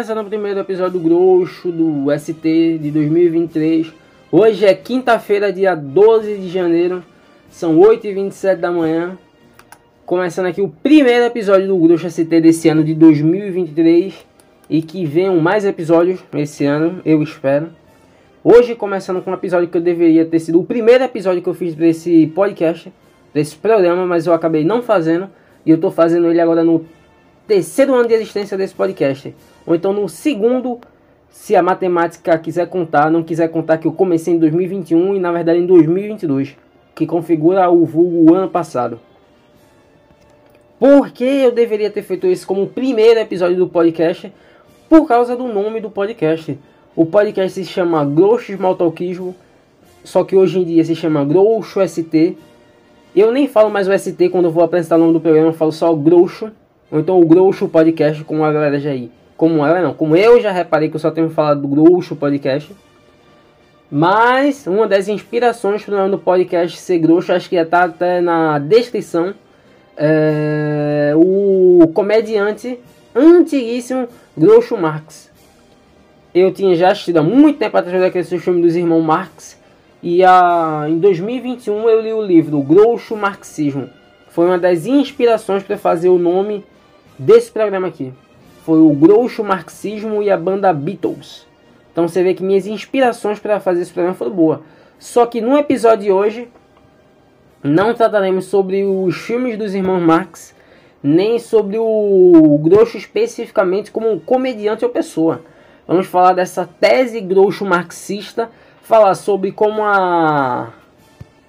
começando o primeiro episódio Grosso do ST de 2023. Hoje é quinta-feira, dia 12 de janeiro, são 8h27 da manhã. Começando aqui o primeiro episódio do Grosso ST desse ano de 2023 e que venham mais episódios esse ano, eu espero. Hoje começando com um episódio que eu deveria ter sido o primeiro episódio que eu fiz desse podcast, desse programa, mas eu acabei não fazendo e eu tô fazendo ele agora no terceiro ano de existência desse podcast. Ou então no segundo, se a matemática quiser contar, não quiser contar que eu comecei em 2021 e na verdade em 2022, que configura o vulgo ano passado. Por que eu deveria ter feito isso como o primeiro episódio do podcast? Por causa do nome do podcast. O podcast se chama Grosso Maltalquismo, só que hoje em dia se chama Grosso ST. Eu nem falo mais o ST quando eu vou apresentar o nome do programa, eu falo só Grosso ou então o Groucho Podcast, como a galera já aí. Como ela não, como eu já reparei que eu só tenho falado do Groucho Podcast. Mas uma das inspirações para o nome do podcast ser Groucho, acho que já está até na descrição. É, o comediante antiguíssimo Groucho Marx. Eu tinha já assistido há muito tempo atrás daquele filme dos irmãos Marx. E a, em 2021 eu li o livro Groucho Marxismo. Foi uma das inspirações para fazer o nome desse programa aqui. Foi o Groucho Marxismo e a banda Beatles. Então você vê que minhas inspirações para fazer esse programa foram boas. Só que no episódio de hoje não trataremos sobre os filmes dos irmãos Marx, nem sobre o Groucho especificamente como um comediante ou pessoa. Vamos falar dessa tese Groucho marxista, falar sobre como a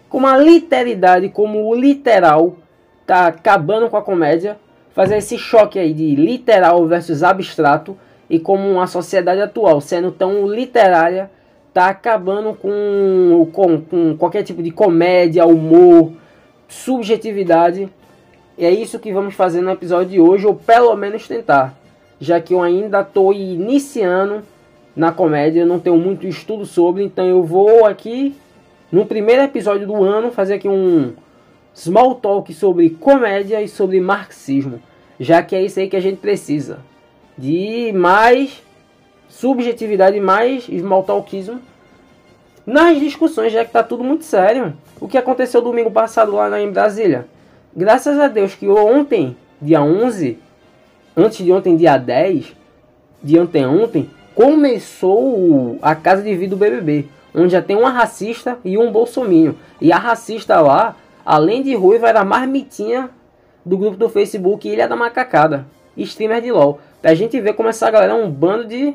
como a literalidade, como o literal está acabando com a comédia fazer esse choque aí de literal versus abstrato e como a sociedade atual, sendo tão literária, tá acabando com, com, com qualquer tipo de comédia, humor, subjetividade. E é isso que vamos fazer no episódio de hoje, ou pelo menos tentar, já que eu ainda estou iniciando na comédia, não tenho muito estudo sobre, então eu vou aqui no primeiro episódio do ano fazer aqui um small talk sobre comédia e sobre marxismo, já que é isso aí que a gente precisa de mais subjetividade, mais small talkismo nas discussões, já que tá tudo muito sério. O que aconteceu domingo passado lá em Brasília? Graças a Deus que ontem, dia 11, antes de ontem, dia 10, de ontem ontem, começou a casa de vida do BBB, onde já tem uma racista e um bolsominho. E a racista lá Além de ruiva, era a marmitinha do grupo do Facebook Ilha da Macacada. Streamer de LOL. Pra gente ver como essa galera é um bando de...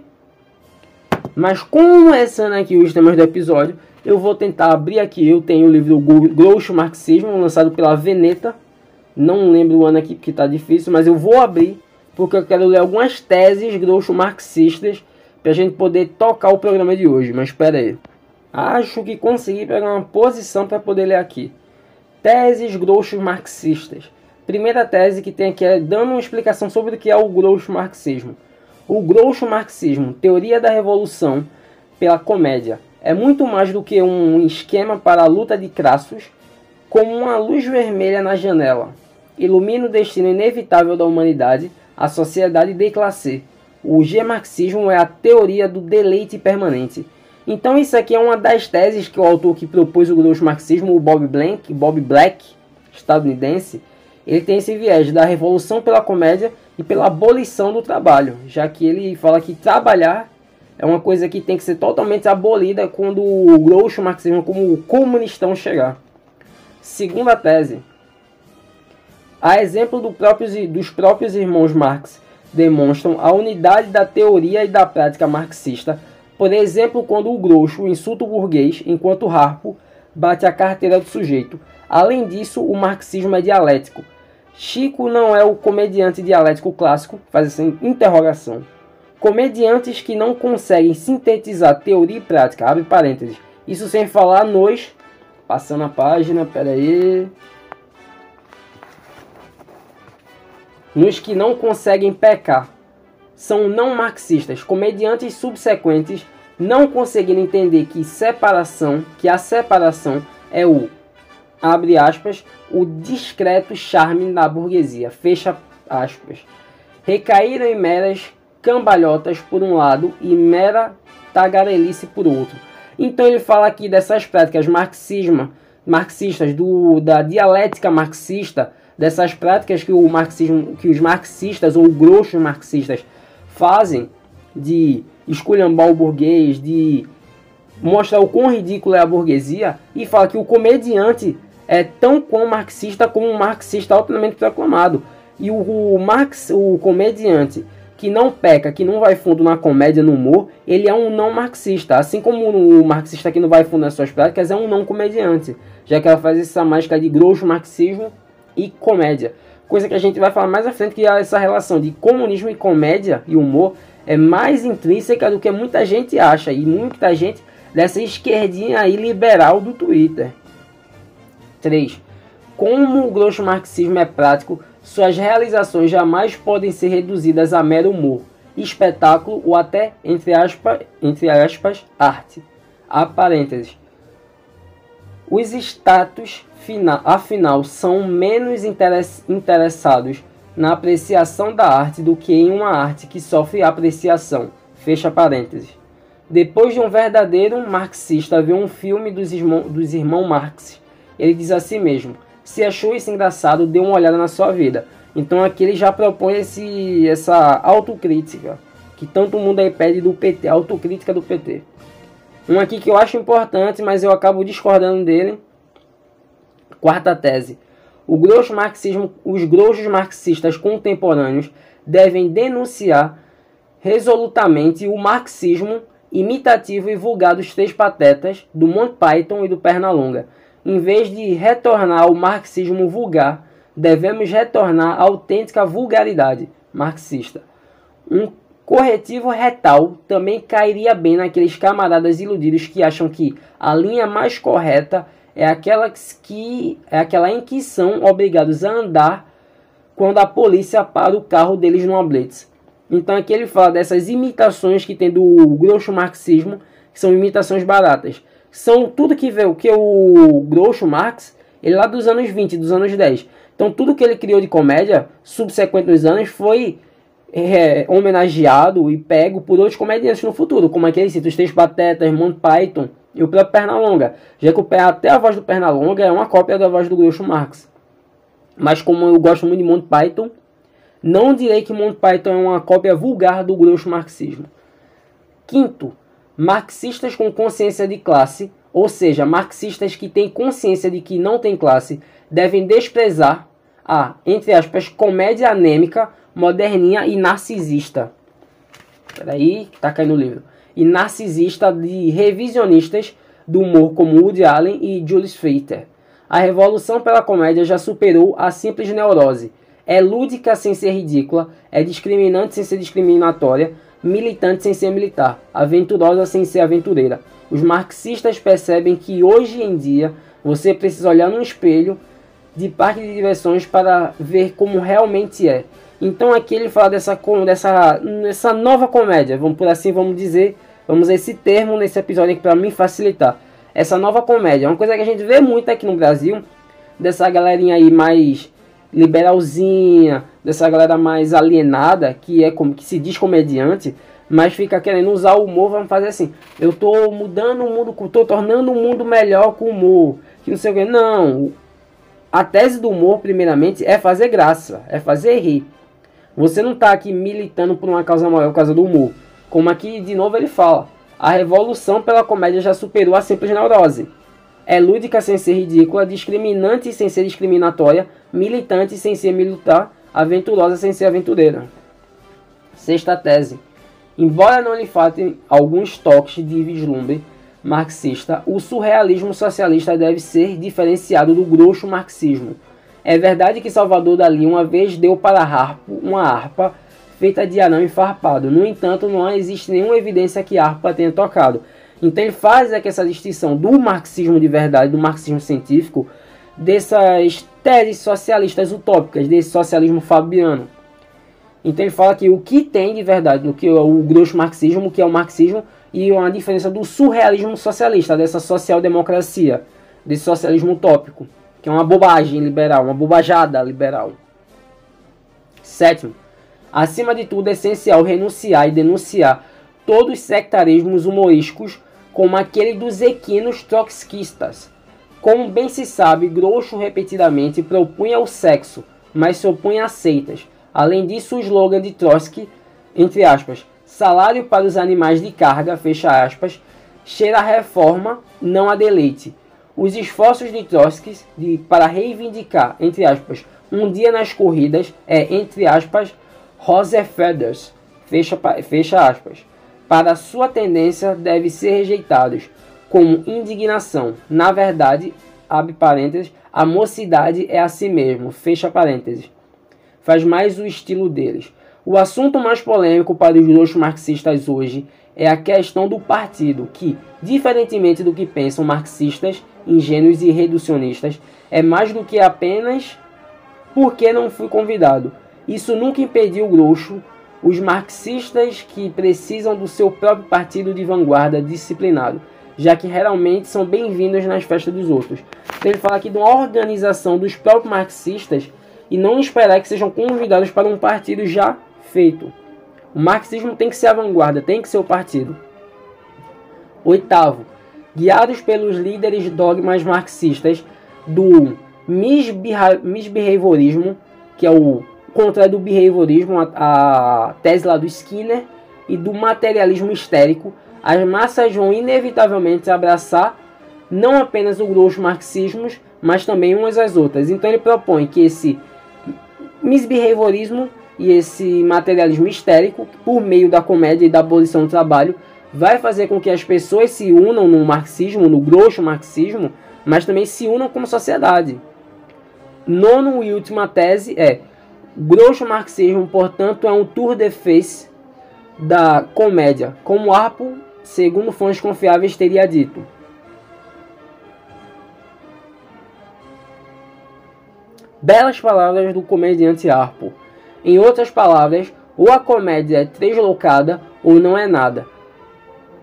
Mas começando aqui os temas do episódio, eu vou tentar abrir aqui. Eu tenho o livro Groucho Marxismo, lançado pela Veneta. Não lembro o ano aqui porque tá difícil, mas eu vou abrir porque eu quero ler algumas teses groucho marxistas pra gente poder tocar o programa de hoje. Mas espera aí. Acho que consegui pegar uma posição para poder ler aqui. Teses grouchos marxistas. Primeira tese que tem aqui é dando uma explicação sobre o que é o groucho marxismo. O groucho marxismo, teoria da revolução pela comédia, é muito mais do que um esquema para a luta de Crassus, como uma luz vermelha na janela. Ilumina o destino inevitável da humanidade, a sociedade de classe. O G-marxismo é a teoria do deleite permanente então isso aqui é uma das teses que o autor que propôs o grosso marxismo, o Bob Blank, Bob Black, estadunidense, ele tem esse viés da revolução pela comédia e pela abolição do trabalho, já que ele fala que trabalhar é uma coisa que tem que ser totalmente abolida quando o grosso marxismo como o comunistão chegar. Segunda tese. A exemplo do dos próprios irmãos Marx demonstram a unidade da teoria e da prática marxista por exemplo, quando o grosso insulta o burguês, enquanto harpo bate a carteira do sujeito. Além disso, o marxismo é dialético. Chico não é o comediante dialético clássico, faz essa interrogação. Comediantes que não conseguem sintetizar teoria e prática, abre parênteses. Isso sem falar nos. Passando a página, pera aí. Nos que não conseguem pecar são não marxistas, comediantes subsequentes não conseguiram entender que separação, que a separação é o abre aspas, o discreto charme da burguesia, fecha aspas. Recaíram em meras cambalhotas por um lado e mera tagarelice por outro. Então ele fala aqui dessas práticas marxismo, marxistas, do, da dialética marxista, dessas práticas que, o marxismo, que os marxistas ou grosso marxistas fazem de esculhambar o burguês, de mostrar o quão ridículo é a burguesia, e fala que o comediante é tão quão marxista como um marxista altamente proclamado. E o, o, Marx, o comediante que não peca, que não vai fundo na comédia, no humor, ele é um não marxista. Assim como o marxista que não vai fundo nas suas práticas é um não comediante, já que ela faz essa mágica de grosso marxismo e comédia. Coisa que a gente vai falar mais à frente, que essa relação de comunismo e comédia e humor é mais intrínseca do que muita gente acha, e muita gente dessa esquerdinha aí liberal do Twitter. 3. Como o grosso marxismo é prático, suas realizações jamais podem ser reduzidas a mero humor, espetáculo ou até, entre aspas, entre aspas arte. A parênteses. Os status, afinal, são menos interessados na apreciação da arte do que em uma arte que sofre apreciação. Fecha parênteses. Depois de um verdadeiro marxista ver um filme dos, dos irmãos Marx, ele diz a si mesmo: se achou isso engraçado, dê uma olhada na sua vida. Então aqui ele já propõe esse, essa autocrítica que tanto mundo aí pede do PT, autocrítica do PT. Um aqui que eu acho importante, mas eu acabo discordando dele. Quarta tese. O grosso marxismo, os grossos marxistas contemporâneos devem denunciar resolutamente o marxismo imitativo e vulgar dos três patetas, do Monty Python e do Pernalonga. Em vez de retornar ao marxismo vulgar, devemos retornar à autêntica vulgaridade marxista. Um corretivo retal também cairia bem naqueles camaradas iludidos que acham que a linha mais correta é aquela que é aquela em que são obrigados a andar quando a polícia para o carro deles no blitz. Então aqui ele fala dessas imitações que tem do grosso marxismo, que são imitações baratas. São tudo que vê o que o grosso Marx, ele lá dos anos 20, dos anos 10. Então tudo que ele criou de comédia, subsequente nos anos, foi é, homenageado e pego por outros comediantes no futuro, como aquele cita, os Três Patetas, Monty Python, e o próprio Pernalonga, já que o, até a voz do Pernalonga é uma cópia da voz do Groucho Marx. Mas como eu gosto muito de Monty Python, não direi que Monty Python é uma cópia vulgar do Groucho marxismo. Quinto, marxistas com consciência de classe, ou seja, marxistas que têm consciência de que não tem classe, devem desprezar a, entre aspas, comédia anêmica, moderninha e narcisista. Peraí, tá caindo o livro e narcisista de revisionistas do humor como Woody Allen e Julius Feiter. A revolução pela comédia já superou a simples neurose. É lúdica sem ser ridícula, é discriminante sem ser discriminatória, militante sem ser militar, aventurosa sem ser aventureira. Os marxistas percebem que hoje em dia você precisa olhar no espelho de parque de diversões para ver como realmente é. Então aqui ele fala dessa, dessa, dessa nova comédia, vamos por assim vamos dizer, vamos esse termo nesse episódio aqui para me facilitar. Essa nova comédia, uma coisa que a gente vê muito aqui no Brasil, dessa galerinha aí mais liberalzinha, dessa galera mais alienada, que é como que se diz comediante, mas fica querendo usar o humor, vamos fazer assim, eu tô mudando o mundo, tô tornando o mundo melhor com o humor, que não sei o que, não. A tese do humor, primeiramente, é fazer graça, é fazer rir. Você não está aqui militando por uma causa maior, por causa do humor. Como aqui de novo ele fala, a revolução pela comédia já superou a simples neurose. É lúdica sem ser ridícula, discriminante sem ser discriminatória, militante sem ser militar, aventurosa sem ser aventureira. Sexta tese. Embora não lhe faltem alguns toques de vislumbre marxista, o surrealismo socialista deve ser diferenciado do grosso marxismo. É verdade que Salvador Dali uma vez deu para harpo uma harpa feita de anão enfarpado. No entanto, não existe nenhuma evidência que a harpa tenha tocado. Então ele faz aqui essa distinção do marxismo de verdade, do marxismo científico, dessas teses socialistas utópicas, desse socialismo fabiano. Então ele fala que o que tem de verdade no que é o grosso marxismo, o que é o marxismo, e uma diferença do surrealismo socialista, dessa social-democracia, desse socialismo utópico, que é uma bobagem liberal, uma bobajada liberal. Sétimo, Acima de tudo, é essencial renunciar e denunciar todos os sectarismos humorísticos, como aquele dos equinos trotskistas. Como bem se sabe, Groucho repetidamente propunha o sexo, mas se opunha a seitas. Além disso, o slogan de Trotsky, entre aspas, salário para os animais de carga, fecha aspas, cheira a reforma, não a deleite. Os esforços de Trotsky de, para reivindicar, entre aspas, um dia nas corridas é, entre aspas, Rose Feathers, fecha, fecha aspas. Para sua tendência deve ser rejeitados como indignação. Na verdade, abre parênteses, a mocidade é a si mesmo, fecha parênteses. Faz mais o estilo deles. O assunto mais polêmico para os dois marxistas hoje é a questão do partido, que, diferentemente do que pensam marxistas, ingênuos e reducionistas, é mais do que apenas porque não fui convidado. Isso nunca impediu Groucho, os marxistas que precisam do seu próprio partido de vanguarda disciplinado, já que realmente são bem-vindos nas festas dos outros. Então ele fala aqui de uma organização dos próprios marxistas e não esperar que sejam convidados para um partido já feito. O marxismo tem que ser a vanguarda, tem que ser o partido. Oitavo, guiados pelos líderes dogmas marxistas do misbehaviorismo, que é o contrário do behaviorismo, a, a tese lá do Skinner, e do materialismo histérico, as massas vão inevitavelmente abraçar não apenas o grosso marxismos, mas também umas às outras. Então ele propõe que esse misbehaviorismo e esse materialismo histérico, por meio da comédia e da abolição do trabalho, vai fazer com que as pessoas se unam no marxismo, no grosso marxismo, mas também se unam como sociedade. Nono e última tese é grosso marxismo, portanto, é um tour de face da comédia, como Arpo, segundo fontes confiáveis, teria dito. Belas palavras do comediante Arpo. Em outras palavras, ou a comédia é deslocada ou não é nada.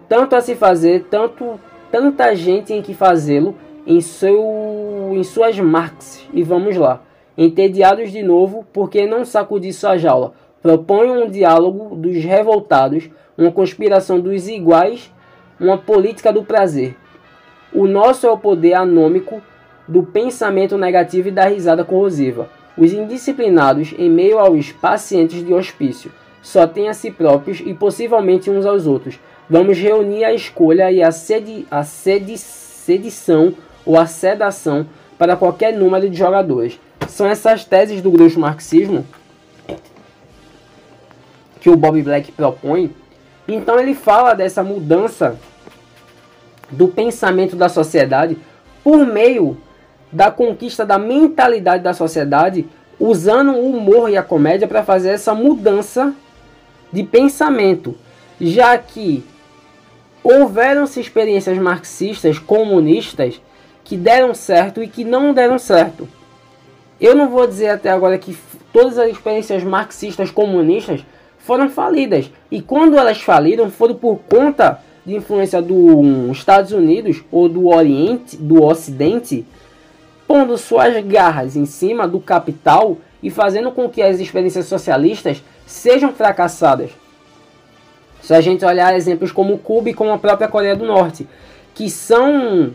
Tanto a se fazer, tanto tanta gente em que fazê-lo em, seu, em suas marcas. E vamos lá. Entediados de novo, porque não sacudir sua jaula? Propõe um diálogo dos revoltados, uma conspiração dos iguais, uma política do prazer. O nosso é o poder anômico do pensamento negativo e da risada corrosiva. Os indisciplinados, em meio aos pacientes de hospício, só têm a si próprios e possivelmente uns aos outros. Vamos reunir a escolha e a, sedi a sedi sedição ou a sedação para qualquer número de jogadores. São essas teses do grosso marxismo que o Bob Black propõe. Então ele fala dessa mudança do pensamento da sociedade por meio da conquista da mentalidade da sociedade, usando o humor e a comédia para fazer essa mudança de pensamento, já que houveram-se experiências marxistas, comunistas, que deram certo e que não deram certo. Eu não vou dizer até agora que todas as experiências marxistas comunistas foram falidas. E quando elas faliram, foram por conta de influência dos Estados Unidos ou do Oriente, do Ocidente, pondo suas garras em cima do capital e fazendo com que as experiências socialistas sejam fracassadas. Se a gente olhar exemplos como Cuba e como a própria Coreia do Norte, que são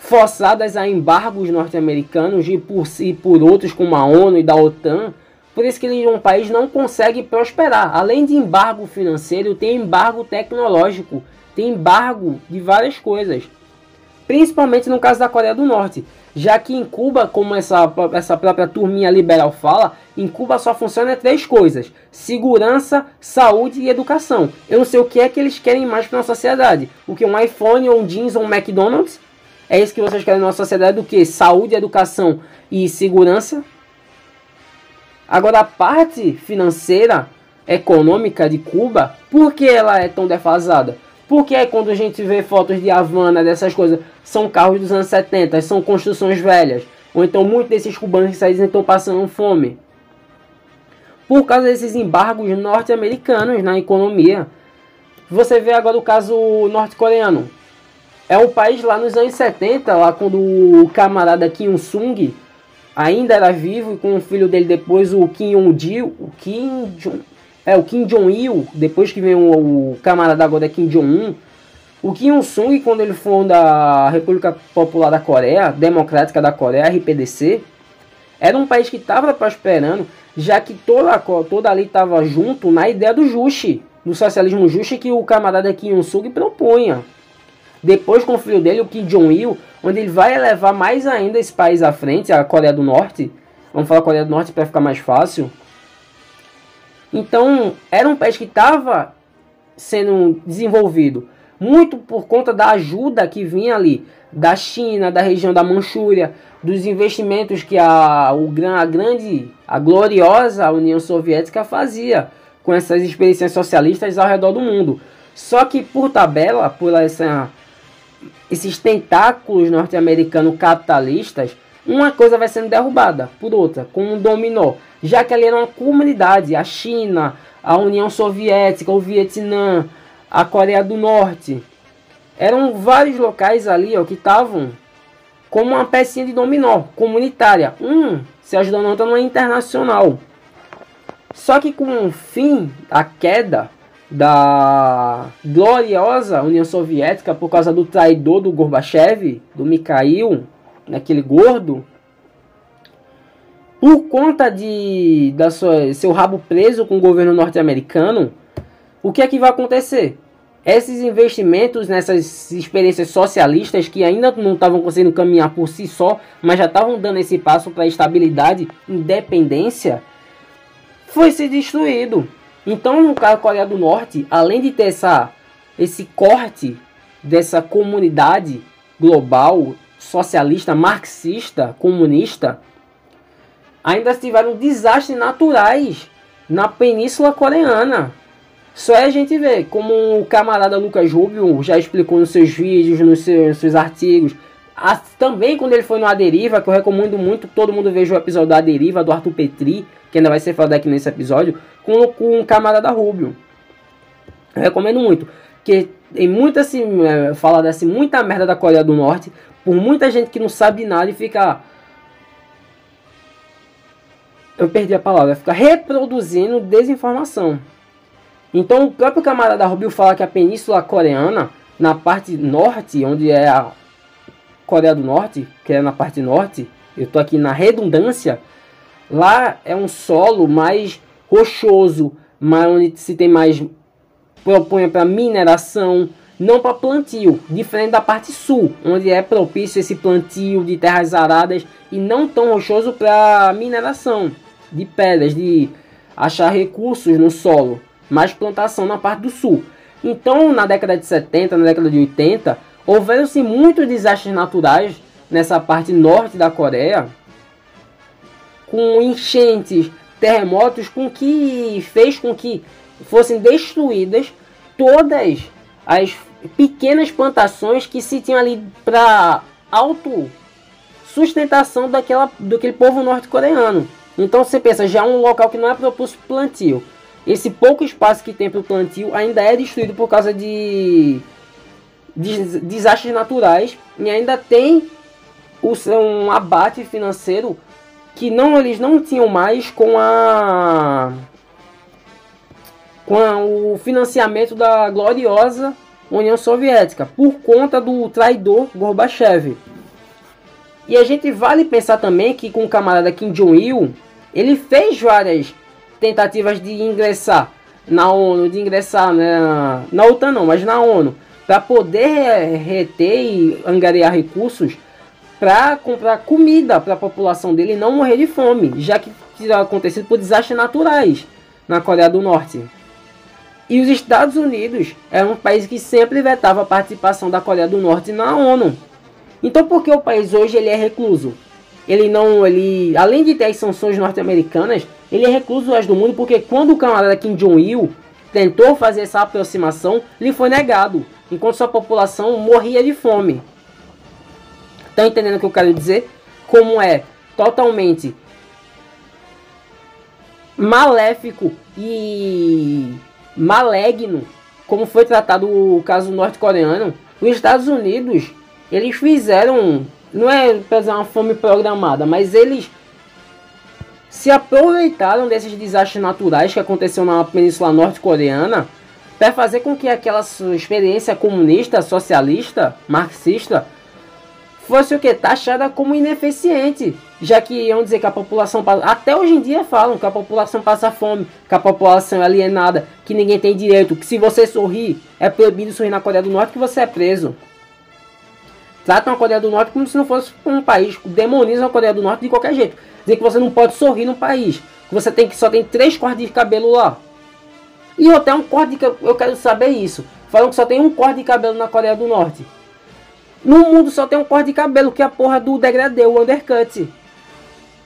forçadas a embargos norte-americanos e por, e por outros como a ONU e da OTAN. Por isso que um país não consegue prosperar. Além de embargo financeiro, tem embargo tecnológico, tem embargo de várias coisas. Principalmente no caso da Coreia do Norte. Já que em Cuba, como essa, essa própria turminha liberal fala, em Cuba só funciona três coisas: segurança, saúde e educação. Eu não sei o que é que eles querem mais para a sociedade. O que um iPhone, ou um jeans, ou um McDonald's? É isso que vocês querem na nossa sociedade do que? Saúde, educação e segurança. Agora a parte financeira, econômica de Cuba, por que ela é tão defasada? Porque quando a gente vê fotos de Havana, dessas coisas, são carros dos anos 70, são construções velhas. Ou então muitos desses cubanos que saíram estão passando fome. Por causa desses embargos norte-americanos na economia. Você vê agora o caso norte-coreano. É um país lá nos anos 70, lá quando o camarada Kim Il-sung, ainda era vivo e com o filho dele depois, o Kim Jong-il, o Kim Jong, é o Kim Jong-il, depois que vem o, o camarada agora é Kim Jong-un, o Kim Il-sung, quando ele funda a República Popular da Coreia, Democrática da Coreia, RPDC, era um país que estava prosperando, já que toda, toda ali estava junto na ideia do Juche, do socialismo justo que o camarada Kim Il-sung propunha. Depois com o filho dele, o Kim Jong-il, onde ele vai elevar mais ainda esse país à frente, a Coreia do Norte. Vamos falar Coreia do Norte para ficar mais fácil. Então, era um país que estava sendo desenvolvido muito por conta da ajuda que vinha ali da China, da região da Manchúria, dos investimentos que a, o, a grande, a gloriosa União Soviética fazia com essas experiências socialistas ao redor do mundo. Só que por tabela, por essa, esses tentáculos norte-americanos capitalistas, uma coisa vai sendo derrubada por outra, como um dominó. Já que ali era uma comunidade, a China, a União Soviética, o Vietnã, a Coreia do Norte. Eram vários locais ali ó, que estavam como uma pecinha de dominó comunitária. Um se ajudando a outra numa internacional. Só que com o fim, a queda da gloriosa União Soviética por causa do traidor do Gorbachev, do Mikhail, naquele gordo, por conta de da sua, seu rabo preso com o governo norte-americano, o que é que vai acontecer? Esses investimentos nessas experiências socialistas que ainda não estavam conseguindo caminhar por si só, mas já estavam dando esse passo para estabilidade, independência, foi se destruído. Então, no caso da Coreia do Norte, além de ter essa, esse corte dessa comunidade global, socialista, marxista, comunista, ainda tiveram desastres naturais na Península Coreana. Só é a gente ver, como o camarada Lucas Rubio já explicou nos seus vídeos, nos seus, nos seus artigos, também quando ele foi no A Deriva, que eu recomendo muito todo mundo veja o episódio da Deriva, do Arthur Petri, que ainda vai ser falado aqui nesse episódio, com, com o camarada Rubio. Eu recomendo muito. Que tem muita assim, é, fala dessa muita merda da Coreia do Norte, por muita gente que não sabe nada e fica. Eu perdi a palavra, fica reproduzindo desinformação. Então o próprio camarada Rubio fala que a Península Coreana, na parte norte, onde é a Coreia do Norte, que é na parte norte, eu tô aqui na redundância, lá é um solo mais rochoso, mais onde se tem mais propõe para mineração, não para plantio, diferente da parte sul, onde é propício esse plantio de terras aradas e não tão rochoso para mineração de pedras, de achar recursos no solo, mais plantação na parte do sul. Então, na década de 70, na década de 80, Houveram-se muitos desastres naturais nessa parte norte da Coreia, com enchentes, terremotos, com que fez com que fossem destruídas todas as pequenas plantações que se tinham ali para auto sustentação daquela, daquele povo norte-coreano. Então você pensa, já é um local que não é proposto plantio. Esse pouco espaço que tem para o plantio ainda é destruído por causa de desastres naturais e ainda tem o, um abate financeiro que não eles não tinham mais com a com a, o financiamento da gloriosa União Soviética por conta do traidor Gorbachev. E a gente vale pensar também que com o camarada Kim Jong-il, ele fez várias tentativas de ingressar na ONU, de ingressar né, na OTAN não, mas na ONU para poder reter e angariar recursos para comprar comida para a população dele não morrer de fome, já que tinha acontecido por desastres naturais na Coreia do Norte. E os Estados Unidos era um país que sempre vetava a participação da Coreia do Norte na ONU. Então por que o país hoje ele é recluso? Ele não, ele, além de ter as sanções norte-americanas, ele é recluso do mundo porque quando o camarada Kim Jong-il tentou fazer essa aproximação, lhe foi negado enquanto sua população morria de fome. Estão entendendo o que eu quero dizer? Como é totalmente maléfico e maligno, como foi tratado o caso norte-coreano, os Estados Unidos, eles fizeram, não é para uma fome programada, mas eles se aproveitaram desses desastres naturais que aconteceram na Península Norte-Coreana para fazer com que aquela experiência comunista, socialista, marxista fosse o que? Taxada como ineficiente. Já que iam dizer que a população Até hoje em dia falam que a população passa fome, que a população é alienada, que ninguém tem direito, que se você sorrir, é proibido sorrir na Coreia do Norte, que você é preso. Tratam a Coreia do Norte como se não fosse um país. Demonizam a Coreia do Norte de qualquer jeito. Dizer que você não pode sorrir no país. Que você tem que só tem três cortes de cabelo lá. E até um corte cabelo. Eu quero saber isso. Falam que só tem um corte de cabelo na Coreia do Norte. No mundo só tem um corte de cabelo, que é a porra do degradê, o undercut.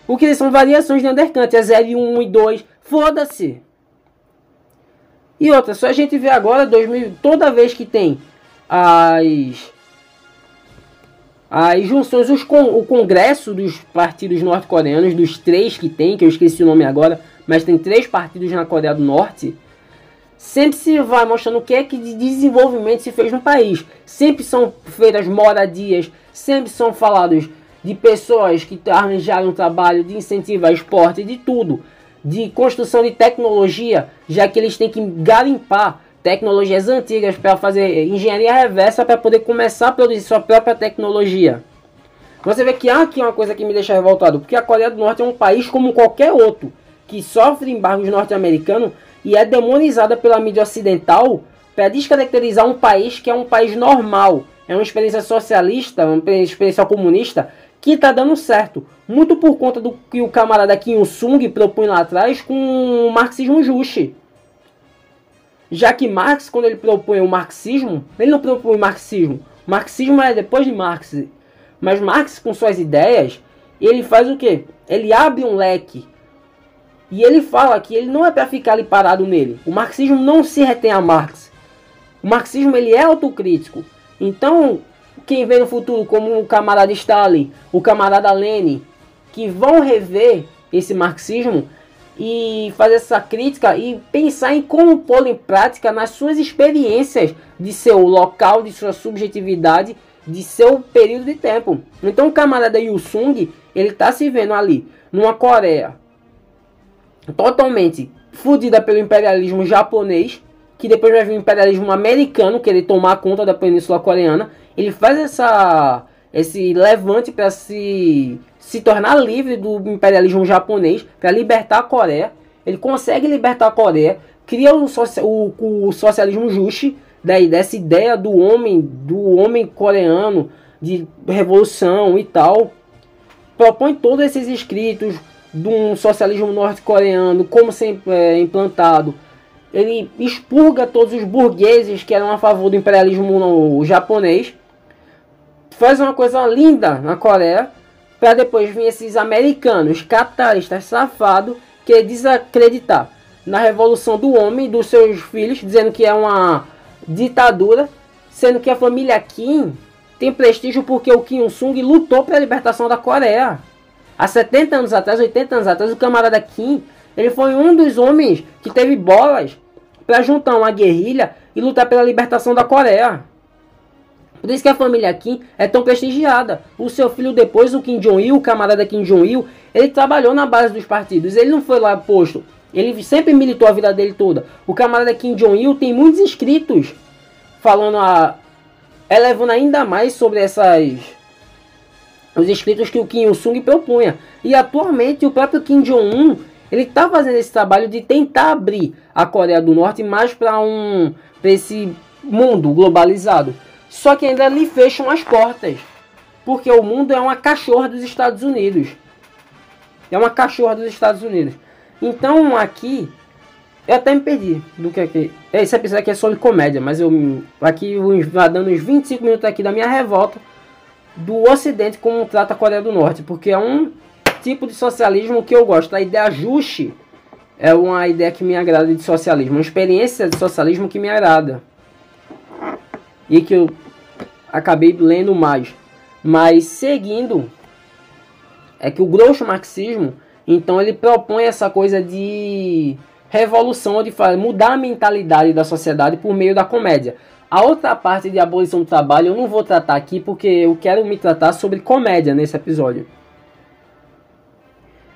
O que são variações de undercut, é 0 e 1 e 2. Foda-se. E outra, só a gente vê agora, 2000, toda vez que tem as as junções, os con, o congresso dos partidos norte-coreanos, dos três que tem, que eu esqueci o nome agora, mas tem três partidos na Coreia do Norte, sempre se vai mostrando o que é que de desenvolvimento se fez no país. Sempre são feitas moradias, sempre são falados de pessoas que arranjaram trabalho, de incentivo ao esporte, de tudo. De construção de tecnologia, já que eles têm que garimpar tecnologias antigas para fazer engenharia reversa para poder começar a produzir sua própria tecnologia. Você vê que há aqui uma coisa que me deixa revoltado, porque a Coreia do Norte é um país como qualquer outro, que sofre embargos norte-americanos e é demonizada pela mídia ocidental para descaracterizar um país que é um país normal, é uma experiência socialista, uma experiência comunista que está dando certo, muito por conta do que o camarada Kim Il-sung propõe lá atrás com o marxismo justo. Já que Marx, quando ele propõe o marxismo, ele não propõe o marxismo. O marxismo é depois de Marx. Mas Marx, com suas ideias, ele faz o quê? Ele abre um leque. E ele fala que ele não é para ficar ali parado nele. O marxismo não se retém a Marx. O marxismo ele é autocrítico. Então, quem vê no futuro como o camarada Stalin, o camarada Lenin, que vão rever esse marxismo, e fazer essa crítica e pensar em como pô-lo em prática nas suas experiências de seu local, de sua subjetividade, de seu período de tempo. Então o camarada Yu Sung, ele está se vendo ali numa Coreia totalmente fodida pelo imperialismo japonês, que depois vai vir o imperialismo americano querer tomar conta da península coreana. Ele faz essa esse levante para se se tornar livre do imperialismo japonês, para libertar a Coreia. Ele consegue libertar a Coreia, cria o, o, o socialismo justo, daí dessa ideia do homem, do homem coreano, de revolução e tal. Propõe todos esses escritos de um socialismo norte-coreano, como ser é, implantado. Ele expurga todos os burgueses que eram a favor do imperialismo japonês. Faz uma coisa linda na Coreia para depois vir esses americanos capitalistas safados que desacreditar na revolução do homem, dos seus filhos, dizendo que é uma ditadura, sendo que a família Kim tem prestígio porque o Kim Il-sung lutou pela libertação da Coreia. Há 70 anos atrás, 80 anos atrás, o camarada Kim, ele foi um dos homens que teve bolas para juntar uma guerrilha e lutar pela libertação da Coreia. Por isso que a família Kim é tão prestigiada. O seu filho depois, o Kim Jong-il, o camarada Kim Jong-il, ele trabalhou na base dos partidos. Ele não foi lá posto. Ele sempre militou a vida dele toda. O camarada Kim Jong-il tem muitos inscritos falando a elevando ainda mais sobre essas os inscritos que o Kim Il-sung propunha. E atualmente o próprio Kim Jong-un ele está fazendo esse trabalho de tentar abrir a Coreia do Norte mais para um pra esse mundo globalizado. Só que ainda lhe fecham as portas. Porque o mundo é uma cachorra dos Estados Unidos. É uma cachorra dos Estados Unidos. Então aqui. Eu até me perdi do que aqui. Esse episódio aqui é sobre comédia, mas eu aqui vai dando uns 25 minutos aqui da minha revolta do Ocidente como trata a Coreia do Norte, porque é um tipo de socialismo que eu gosto. A ideia ajuste é uma ideia que me agrada de socialismo, uma experiência de socialismo que me agrada. E que eu acabei lendo mais. Mas seguindo, é que o grosso marxismo, então ele propõe essa coisa de revolução, de mudar a mentalidade da sociedade por meio da comédia. A outra parte de abolição do trabalho eu não vou tratar aqui porque eu quero me tratar sobre comédia nesse episódio.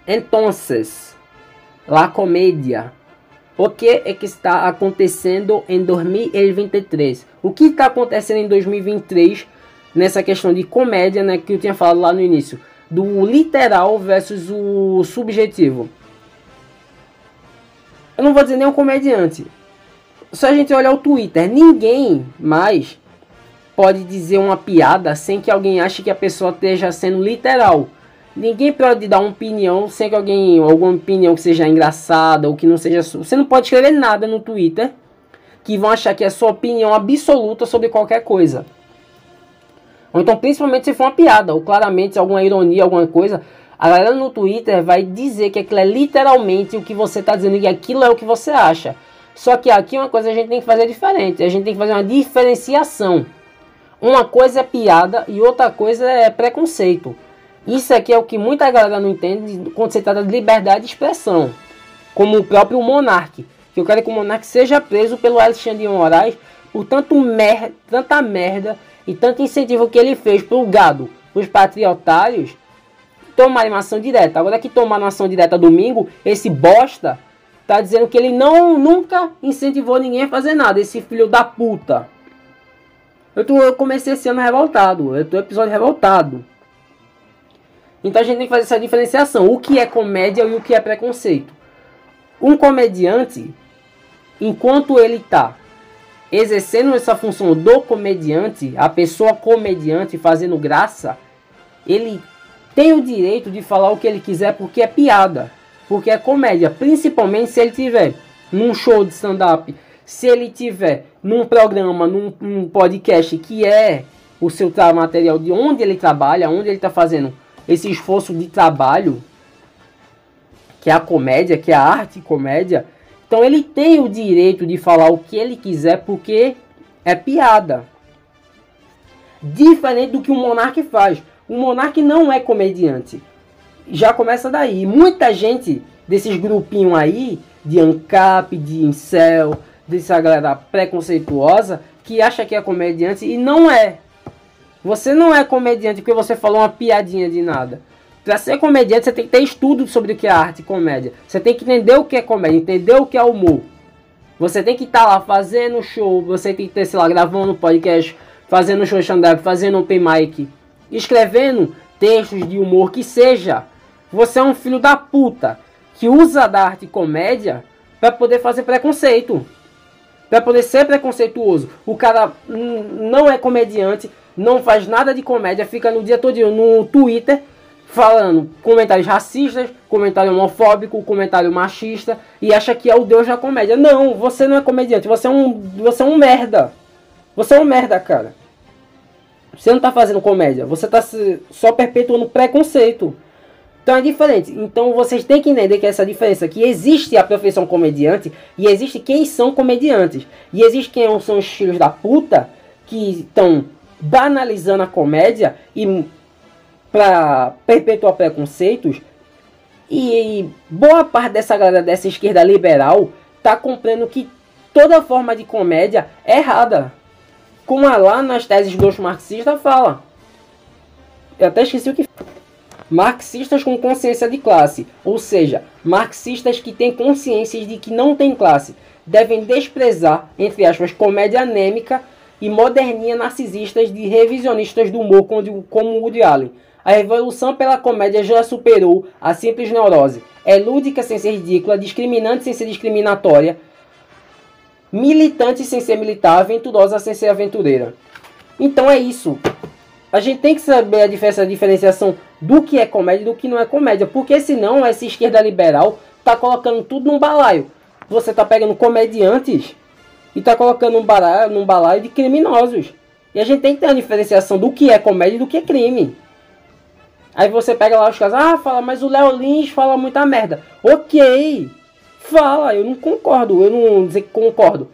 Entonces, la comédia. O que é que está acontecendo em 2023? O que está acontecendo em 2023 nessa questão de comédia, né, que eu tinha falado lá no início, do literal versus o subjetivo. Eu não vou dizer nem um comediante. Se a gente olhar o Twitter, ninguém mais pode dizer uma piada sem que alguém ache que a pessoa esteja sendo literal. Ninguém pode dar uma opinião sem que alguém, alguma opinião que seja engraçada ou que não seja. Você não pode escrever nada no Twitter que vão achar que é sua opinião absoluta sobre qualquer coisa. Ou então, principalmente se for uma piada, ou claramente alguma ironia, alguma coisa, a galera no Twitter vai dizer que aquilo é literalmente o que você está dizendo e aquilo é o que você acha. Só que aqui uma coisa a gente tem que fazer diferente, a gente tem que fazer uma diferenciação. Uma coisa é piada e outra coisa é preconceito. Isso aqui é o que muita galera não entende quando se trata de liberdade de expressão. Como o próprio Monark. Que eu quero que o Monark seja preso pelo Alexandre de Moraes por tanto mer tanta merda e tanto incentivo que ele fez pro gado, os patriotários, tomar uma ação direta. Agora que tomar uma ação direta domingo, esse bosta tá dizendo que ele não nunca incentivou ninguém a fazer nada, esse filho da puta. Eu, tô, eu comecei esse ano revoltado, eu tô episódio revoltado. Então a gente tem que fazer essa diferenciação, o que é comédia e o que é preconceito. Um comediante, enquanto ele tá exercendo essa função do comediante, a pessoa comediante fazendo graça, ele tem o direito de falar o que ele quiser porque é piada, porque é comédia, principalmente se ele tiver num show de stand-up, se ele tiver num programa, num, num, podcast que é o seu material de onde ele trabalha, onde ele está fazendo esse esforço de trabalho, que é a comédia, que é a arte comédia, então ele tem o direito de falar o que ele quiser porque é piada. Diferente do que o Monark faz. O Monark não é comediante. Já começa daí. Muita gente desses grupinhos aí, de ANCAP, de Incel, dessa galera preconceituosa, que acha que é comediante e não é. Você não é comediante porque você falou uma piadinha de nada. Para ser comediante, você tem que ter estudo sobre o que é arte e comédia. Você tem que entender o que é comédia, entender o que é humor. Você tem que estar tá lá fazendo show, você tem que ter, sei lá, gravando podcast, fazendo show stand-up, fazendo open mic, escrevendo textos de humor que seja. Você é um filho da puta que usa da arte comédia para poder fazer preconceito. Para poder ser preconceituoso. O cara não é comediante, não faz nada de comédia, fica no dia todo no Twitter falando comentários racistas, comentário homofóbico, comentário machista e acha que é o deus da comédia. Não, você não é comediante, você é um, você é um merda. Você é um merda, cara. Você não tá fazendo comédia, você tá só perpetuando preconceito. Então é diferente. Então vocês têm que entender que essa diferença que existe a profissão comediante e existe quem são comediantes. E existe quem são os filhos da puta que estão banalizando a comédia e para perpetuar preconceitos. E boa parte dessa galera dessa esquerda liberal tá comprando que toda forma de comédia é errada. Como lá nas teses dos marxistas fala. Eu até esqueci o que Marxistas com consciência de classe, ou seja, marxistas que têm consciência de que não tem classe, devem desprezar, entre aspas, comédia anêmica e moderninha narcisistas de revisionistas do humor como Woody Allen a revolução pela comédia já superou a simples neurose. É lúdica sem ser ridícula, discriminante sem ser discriminatória, militante sem ser militar, aventurosa sem ser aventureira. Então é isso. A gente tem que saber a, diferença, a diferenciação do que é comédia e do que não é comédia. Porque senão essa esquerda liberal tá colocando tudo num balaio. Você tá pegando comediantes e tá colocando num balaio, num balaio de criminosos. E a gente tem que ter a diferenciação do que é comédia e do que é crime. Aí você pega lá os caras, ah, fala, mas o Léo Lins fala muita merda. Ok, fala, eu não concordo, eu não dizer que concordo.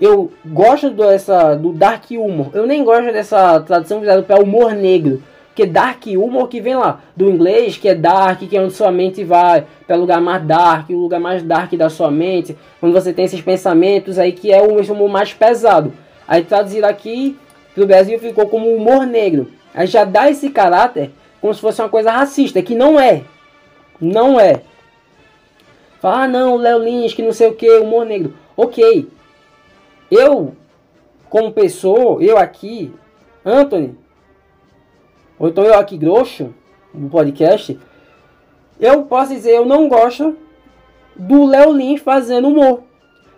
Eu gosto dessa, do dark humor, eu nem gosto dessa tradução visada para humor negro. Que dark humor que vem lá do inglês, que é dark, que é onde sua mente vai para o lugar mais dark, o lugar mais dark da sua mente, quando você tem esses pensamentos aí que é o humor mais pesado. Aí traduzido aqui pro Brasil ficou como humor negro. Aí já dá esse caráter como se fosse uma coisa racista, que não é. Não é. Fala, ah, não, Léo Lins, que não sei o que, humor negro. Ok. Eu, como pessoa, eu aqui, Anthony, ou então eu aqui, Grosso, no podcast, eu posso dizer, eu não gosto do Léo Lins fazendo humor.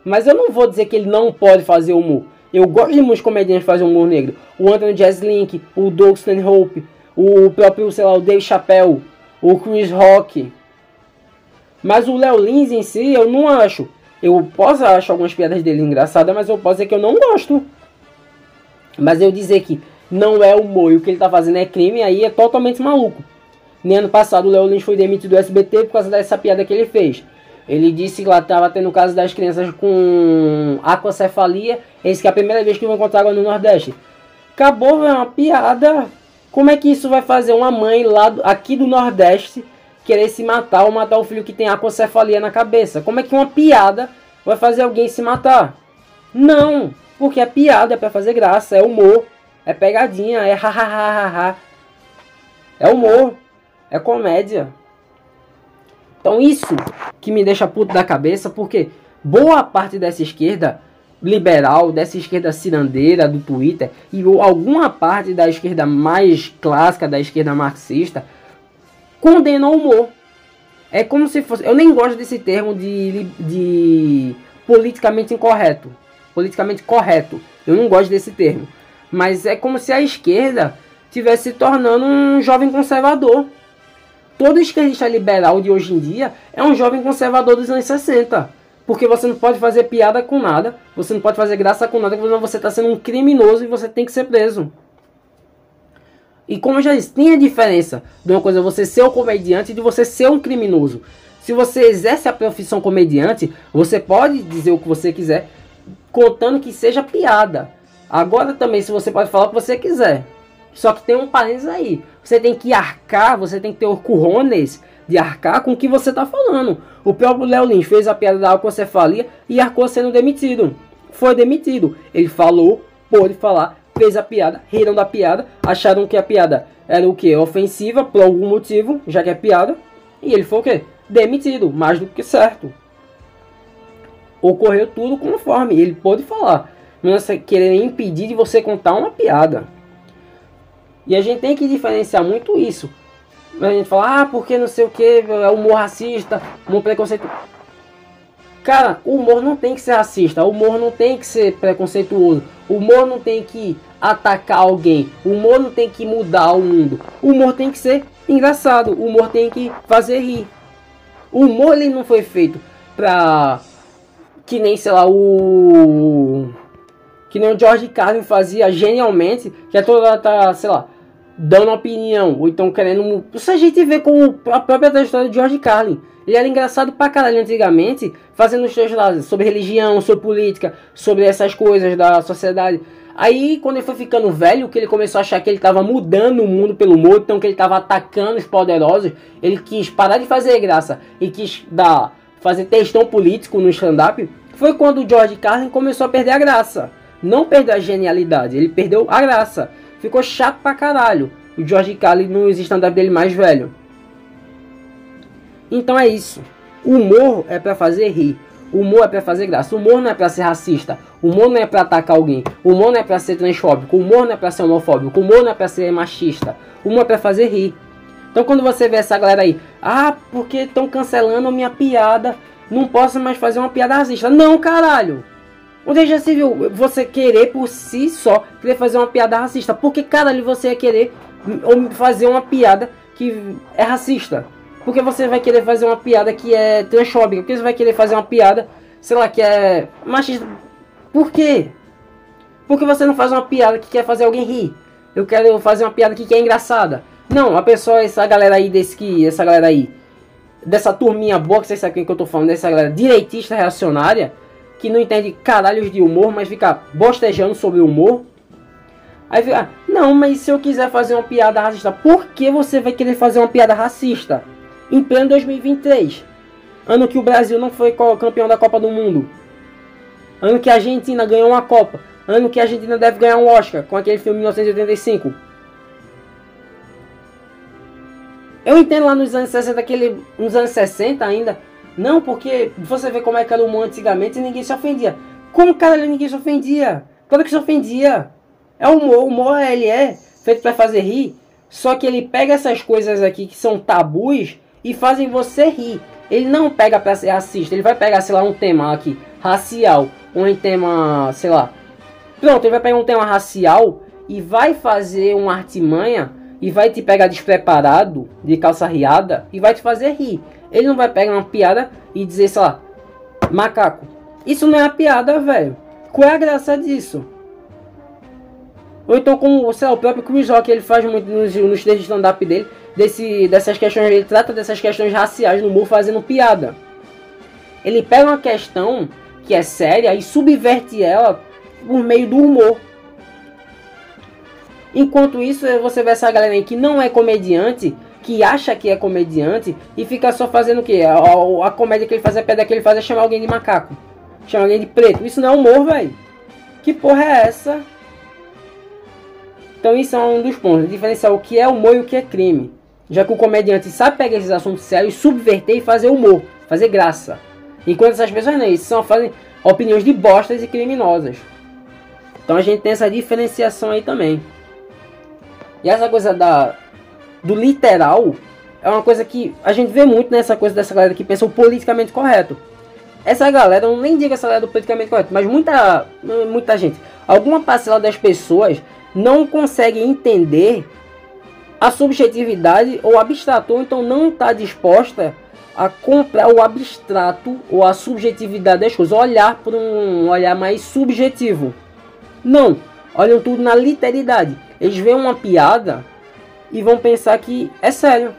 Mas eu não vou dizer que ele não pode fazer humor. Eu gosto de muitos comediantes que humor negro. O Anthony Jeselnik, o Doug Stanhope, o próprio, sei lá, o Dave Chappelle, o Chris Rock. Mas o Léo Lins em si, eu não acho. Eu posso achar algumas piadas dele engraçadas, mas eu posso dizer que eu não gosto. Mas eu dizer que não é humor e o que ele tá fazendo é crime, aí é totalmente maluco. Nem ano passado o Léo Lins foi demitido do SBT por causa dessa piada que ele fez. Ele disse que lá estava tendo caso das crianças com aquacefalia. Esse que é a primeira vez que vão encontrar agora no Nordeste. Acabou, é uma piada. Como é que isso vai fazer uma mãe lá aqui do Nordeste querer se matar ou matar o filho que tem aquacefalia na cabeça? Como é que uma piada vai fazer alguém se matar? Não, porque a piada é para fazer graça, é humor, é pegadinha, é ha ha ha ha. É humor, é comédia. Então isso que me deixa puto da cabeça, porque boa parte dessa esquerda liberal, dessa esquerda cirandeira do Twitter e alguma parte da esquerda mais clássica, da esquerda marxista, condena o humor. É como se fosse. Eu nem gosto desse termo de, de politicamente incorreto. Politicamente correto. Eu não gosto desse termo. Mas é como se a esquerda tivesse se tornando um jovem conservador. Todo esquerdista liberal de hoje em dia é um jovem conservador dos anos 60. Porque você não pode fazer piada com nada, você não pode fazer graça com nada, porque você está sendo um criminoso e você tem que ser preso. E como eu já disse, tem a diferença de uma coisa você ser um comediante e de você ser um criminoso. Se você exerce a profissão comediante, você pode dizer o que você quiser, contando que seja piada. Agora também, se você pode falar o que você quiser. Só que tem um parênteses aí. Você tem que arcar, você tem que ter currones de arcar com o que você está falando. O próprio Léo Lins fez a piada da alcocefalia e arcou sendo demitido. Foi demitido. Ele falou, pôde falar, fez a piada, riram da piada, acharam que a piada era o que? Ofensiva por algum motivo, já que é piada. E ele foi o que? Demitido, mais do que certo. Ocorreu tudo conforme ele pôde falar. Não é querer impedir de você contar uma piada. E a gente tem que diferenciar muito isso. A gente fala, ah, porque não sei o que, é humor racista, humor preconceituoso. Cara, o humor não tem que ser racista, o humor não tem que ser preconceituoso, o humor não tem que atacar alguém, o humor não tem que mudar o mundo. O humor tem que ser engraçado, o humor tem que fazer rir. O humor ele não foi feito pra. Que nem, sei lá, o. Que nem o George Carlin fazia genialmente, que é toda, tá, sei lá, dando opinião, ou então querendo. Isso a gente vê com a própria história de George Carlin. Ele era engraçado pra caralho antigamente, fazendo os seus lados sobre religião, sobre política, sobre essas coisas da sociedade. Aí, quando ele foi ficando velho, que ele começou a achar que ele estava mudando o mundo pelo mundo, então que ele estava atacando os poderosos, ele quis parar de fazer graça e quis dar, fazer textão político no stand-up. Foi quando o George Carlin começou a perder a graça. Não perdeu a genialidade, ele perdeu a graça. Ficou chato pra caralho. O George Carlin no stand-up dele mais velho. Então é isso. O humor é para fazer rir. O humor é para fazer graça. O humor não é para ser racista. O humor não é para atacar alguém. O humor não é para ser transfóbico. O humor não é para ser homofóbico. O humor não é para ser machista. O humor é para fazer rir. Então quando você vê essa galera aí, ah, porque estão cancelando minha piada, não posso mais fazer uma piada racista. Não, caralho. Onde já se viu você querer por si só querer fazer uma piada racista? Por que caralho você ia querer fazer uma piada que é racista? Porque você vai querer fazer uma piada que é transfóbica? Porque você vai querer fazer uma piada, sei lá, que é machista? Por quê? Porque você não faz uma piada que quer fazer alguém rir? Eu quero fazer uma piada que é engraçada. Não, a pessoa, essa galera aí desse que, essa galera aí, dessa turminha boa, que vocês sabem quem que eu tô falando, dessa galera direitista reacionária, que não entende caralhos de humor, mas fica bostejando sobre o humor. Aí fica, não, mas se eu quiser fazer uma piada racista, por que você vai querer fazer uma piada racista? Em pleno 2023, ano que o Brasil não foi campeão da Copa do Mundo, ano que a Argentina ganhou uma Copa, ano que a Argentina deve ganhar um Oscar com aquele filme 1985. Eu entendo lá nos anos 60, aquele, nos anos 60 ainda. Não, porque você vê como é que era o humor antigamente e ninguém se ofendia. Como cara ninguém se ofendia? Claro que se ofendia. É humor, humor ele é feito para fazer rir. Só que ele pega essas coisas aqui que são tabus e fazem você rir. Ele não pega para ser racista, ele vai pegar, sei lá, um tema aqui, racial, um tema, sei lá. Pronto, ele vai pegar um tema racial e vai fazer uma artimanha e vai te pegar despreparado, de calça riada, e vai te fazer rir. Ele não vai pegar uma piada e dizer, sei lá, macaco. Isso não é uma piada, velho. Qual é a graça disso? Ou então, como sei lá, o próprio Chris Rock ele faz muito nos, nos de stand-up dele, desse, dessas questões, ele trata dessas questões raciais no humor fazendo piada. Ele pega uma questão que é séria e subverte ela por meio do humor. Enquanto isso, você vê essa galera aí que não é comediante, que acha que é comediante e fica só fazendo o que? A, a, a, comédia que ele faz, a pedra que ele faz é chamar alguém de macaco. Chamar alguém de preto. Isso não é humor, velho. Que porra é essa? Então isso é um dos pontos. Diferenciar o que é humor e o que é crime. Já que o comediante sabe pegar esses assuntos sérios, subverter e fazer humor. Fazer graça. Enquanto essas pessoas não, só fazem opiniões de bostas e criminosas. Então a gente tem essa diferenciação aí também. E essa coisa da do literal é uma coisa que a gente vê muito nessa coisa dessa galera que pensa o politicamente correto. Essa galera, eu nem digo essa galera do politicamente correto, mas muita, muita gente, alguma parcela das pessoas não consegue entender a subjetividade ou abstrato, ou então não está disposta a comprar o abstrato ou a subjetividade das coisas, olhar por um olhar mais subjetivo. Não, olham tudo na literalidade. Eles veem uma piada e vão pensar que é sério.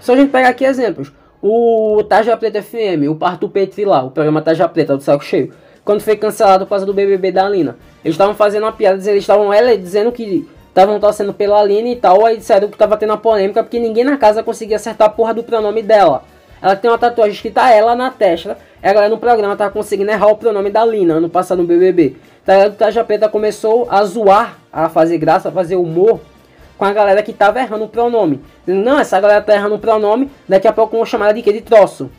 Só a gente pegar aqui exemplos. O Taja Preta FM, o Parto Petri lá, o programa Taja Preta do Saco Cheio, quando foi cancelado por causa do BBB da Alina, eles estavam fazendo uma piada, eles estavam ela dizendo que estavam torcendo pela Alina e tal, aí disseram que estava tendo uma polêmica porque ninguém na casa conseguia acertar a porra do pronome dela. Ela tem uma tatuagem escrita ela na testa. Ela no programa tava conseguindo errar o pronome da Lina ano passado no BBB. Tá, o Taja Preta começou a zoar, a fazer graça, a fazer humor com a galera que tava errando o pronome. Não, essa galera tá errando o pronome, daqui a pouco vão chamar de que? De troço.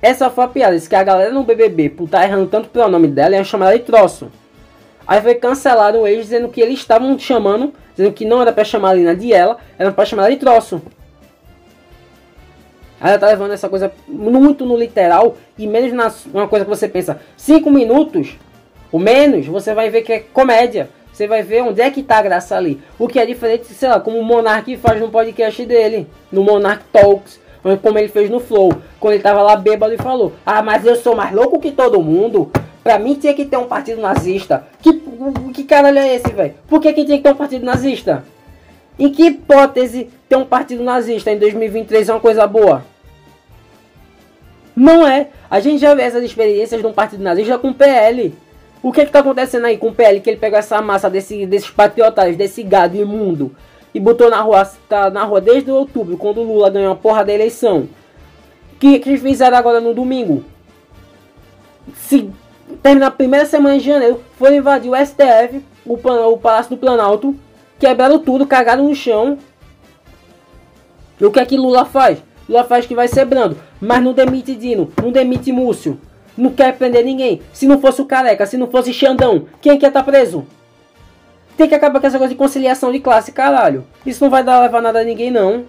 Essa foi a piada, que a galera no BBB, por tá errando tanto o pronome dela, ia chamar ela de troço. Aí foi cancelado eles dizendo que eles estavam chamando, dizendo que não era para chamar a Lina de ela, era para chamar ela de troço. Ela tá levando essa coisa muito no literal e menos na uma coisa que você pensa, 5 minutos, o menos, você vai ver que é comédia. Você vai ver onde é que tá a graça ali. O que é diferente, sei lá, como o Monark faz no podcast dele, no Monark Talks, como ele fez no Flow, quando ele tava lá bêbado e falou: Ah, mas eu sou mais louco que todo mundo. Pra mim tinha que ter um partido nazista. Que, que caralho é esse, velho? Por que, que tinha que ter um partido nazista? Em que hipótese ter um partido nazista em 2023 é uma coisa boa? Não é. A gente já vê essas experiências de um partido nazista com PL. O que é que tá acontecendo aí com o PL? Que ele pegou essa massa desse, desses patriotas, desse gado imundo e botou na rua, tá na rua desde outubro, quando o Lula ganhou a porra da eleição. Que que fizeram agora no domingo? Se terminar a primeira semana de janeiro, foram invadir o STF, o, o Palácio do Planalto, quebraram tudo, cagaram no chão. E o que é que Lula faz? Lula faz que vai ser brando, mas não demite Dino, não demite Múcio. Não quer prender ninguém. Se não fosse o Careca, se não fosse Xandão, quem quer estar tá preso? Tem que acabar com essa coisa de conciliação de classe, caralho. Isso não vai dar levar nada a ninguém, não.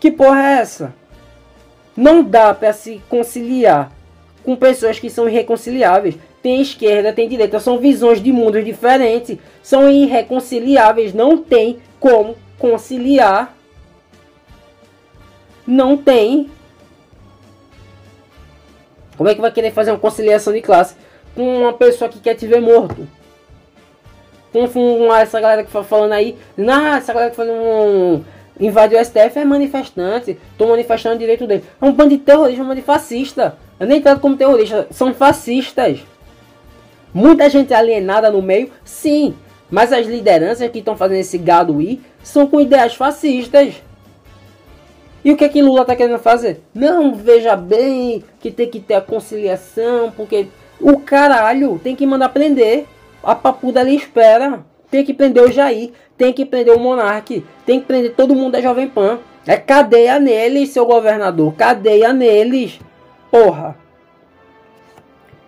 Que porra é essa? Não dá para se conciliar com pessoas que são irreconciliáveis. Tem esquerda, tem direita, são visões de mundos diferentes, são irreconciliáveis, não tem como conciliar. Não tem como é que vai querer fazer uma conciliação de classe com uma pessoa que quer te ver morto? Com essa galera que foi falando aí, não, essa galera que um, invadiu o STF é manifestante, estão manifestando o direito dele. É um bando de terrorista, um bando de fascista. Eu nem tanto como terrorista, são fascistas. Muita gente alienada no meio, sim. Mas as lideranças que estão fazendo esse gado ir são com ideias fascistas. E o que é que Lula está querendo fazer? Não, veja bem que tem que ter a conciliação, porque o caralho tem que mandar prender. A papuda ali espera. Tem que prender o Jair, tem que prender o Monarque, tem que prender todo mundo da Jovem Pan. É cadeia neles, seu governador, cadeia neles. Porra.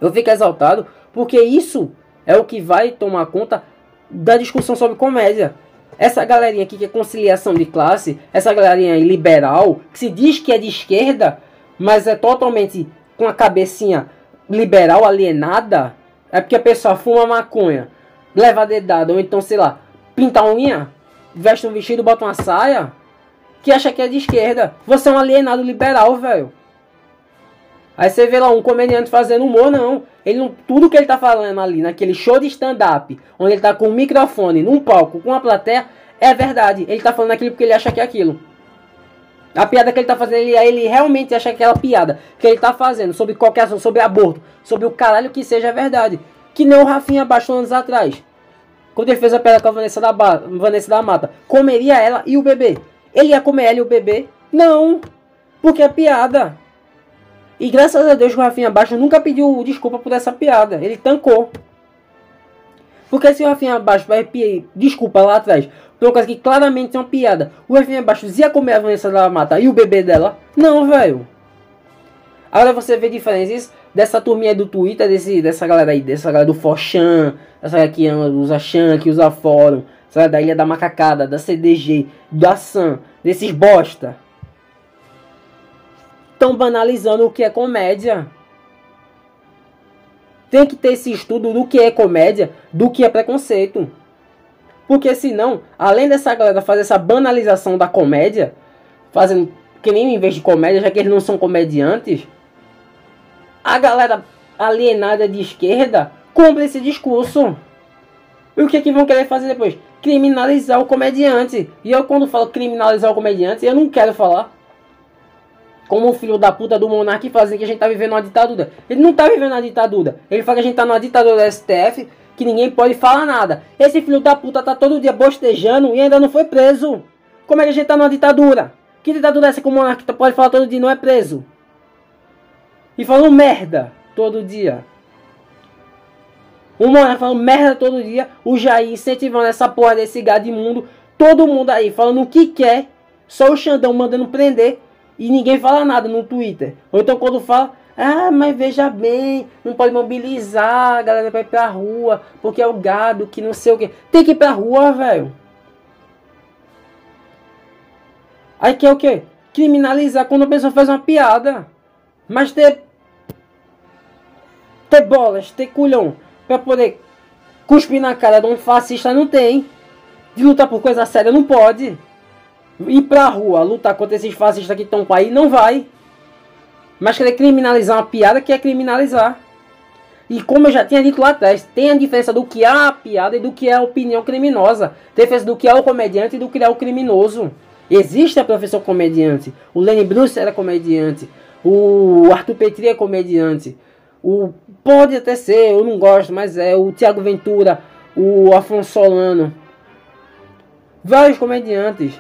Eu fico exaltado porque isso é o que vai tomar conta da discussão sobre comédia. Essa galerinha aqui que é conciliação de classe, essa galerinha liberal, que se diz que é de esquerda, mas é totalmente com a cabecinha liberal alienada, é porque a pessoa fuma maconha, leva dedada, ou então, sei lá, pinta unha, veste um vestido, bota uma saia, que acha que é de esquerda. Você é um alienado liberal, velho. Aí você vê lá um comediante fazendo humor, não. Ele não, tudo que ele tá falando ali naquele show de stand-up, onde ele tá com um microfone num palco com uma plateia, é verdade. Ele tá falando aquilo porque ele acha que é aquilo. A piada que ele tá fazendo, ele, ele realmente acha que aquela piada que ele tá fazendo sobre qualquer assunto, sobre aborto, sobre o caralho que seja é verdade. Que nem o Rafinha baixou anos atrás. Quando ele fez a piada com a Vanessa da, ba Vanessa da Mata, comeria ela e o bebê. Ele ia comer ela e o bebê? Não. Porque é piada. E graças a Deus o Rafinha Baixo nunca pediu desculpa por essa piada. Ele tancou. Porque se o Rafinha Baixo vai pedir desculpa lá atrás por coisa que claramente é uma piada, o Rafinha Baixo ia comer a Vanessa da Mata e o bebê dela? Não, velho. Agora você vê diferenças dessa turminha do Twitter, desse, dessa galera aí, dessa galera do Forchan, essa galera que usa Chan, que usa fórum, essa da Ilha da Macacada, da CDG, da Sam, desses bosta estão banalizando o que é comédia. Tem que ter esse estudo do que é comédia, do que é preconceito. Porque senão, além dessa galera fazer essa banalização da comédia, fazendo que nem em vez de comédia, já que eles não são comediantes, a galera alienada de esquerda compra esse discurso. E o que, é que vão querer fazer depois? Criminalizar o comediante. E eu, quando falo criminalizar o comediante, eu não quero falar como o filho da puta do monarca fazem que a gente tá vivendo uma ditadura. Ele não tá vivendo uma ditadura. Ele fala que a gente tá numa ditadura do STF, que ninguém pode falar nada. Esse filho da puta tá todo dia bostejando e ainda não foi preso. Como é que a gente tá numa ditadura? Que ditadura é essa que o monarca pode falar todo dia e não é preso? E falando merda todo dia. O monarca falando merda todo dia. O Jair incentivando essa porra desse gado imundo. Todo mundo aí falando o que quer. Só o Xandão mandando prender e ninguém fala nada no Twitter. Ou então quando fala, ah, mas veja bem, não pode mobilizar a galera ir pra rua, porque é o gado que não sei o que. Tem que ir pra rua, velho. Aí que é o que? Criminalizar quando a pessoa faz uma piada. Mas ter. Ter bolas, ter culhão pra poder cuspir na cara de um fascista não tem. De lutar por coisa séria não pode ir pra rua lutar contra esses fascistas que estão aí, não vai. Mas querer criminalizar uma piada que é criminalizar. E como eu já tinha dito lá atrás, tem a diferença do que é a piada e do que é a opinião criminosa. Tem a diferença do que é o comediante e do que é o criminoso. Existe a professor comediante. O Lenny Bruce era comediante. O Arthur Petri é comediante. O pode até ser, eu não gosto, mas é o Tiago Ventura, o Afonso Solano. Vários comediantes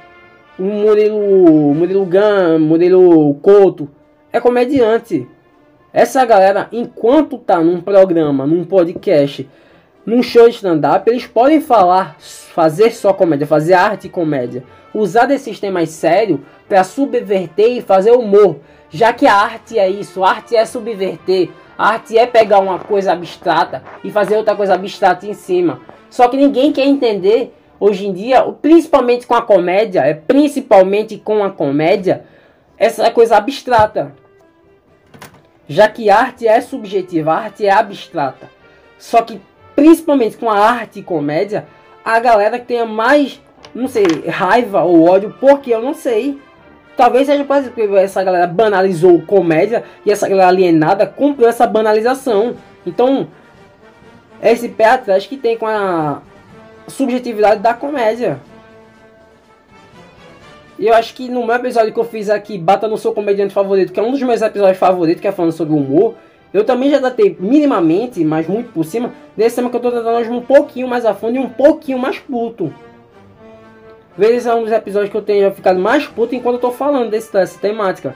o Murilo, Murilo Gun, Murilo Couto, é comediante. Essa galera, enquanto tá num programa, num podcast, num show de stand-up, eles podem falar, fazer só comédia, fazer arte e comédia. Usar desses temas sérios para subverter e fazer humor. Já que a arte é isso, a arte é subverter, a arte é pegar uma coisa abstrata e fazer outra coisa abstrata em cima. Só que ninguém quer entender hoje em dia, principalmente com a comédia, é principalmente com a comédia, essa coisa abstrata. Já que arte é subjetiva, arte é abstrata. Só que principalmente com a arte e comédia, a galera que tenha mais, não sei, raiva ou ódio, porque eu não sei. Talvez seja por exemplo, que essa galera banalizou comédia e essa galera alienada cumpriu essa banalização. Então, esse pé atrás que tem com a subjetividade da comédia. E eu acho que no meu episódio que eu fiz aqui, Bata no seu comediante favorito, que é um dos meus episódios favoritos, que é falando sobre humor, eu também já datei minimamente, mas muito por cima, desse tema que eu tô tratando hoje um pouquinho mais a fundo e um pouquinho mais puto. Vezes é um dos episódios que eu tenho ficado mais puto enquanto eu tô falando desse, dessa temática.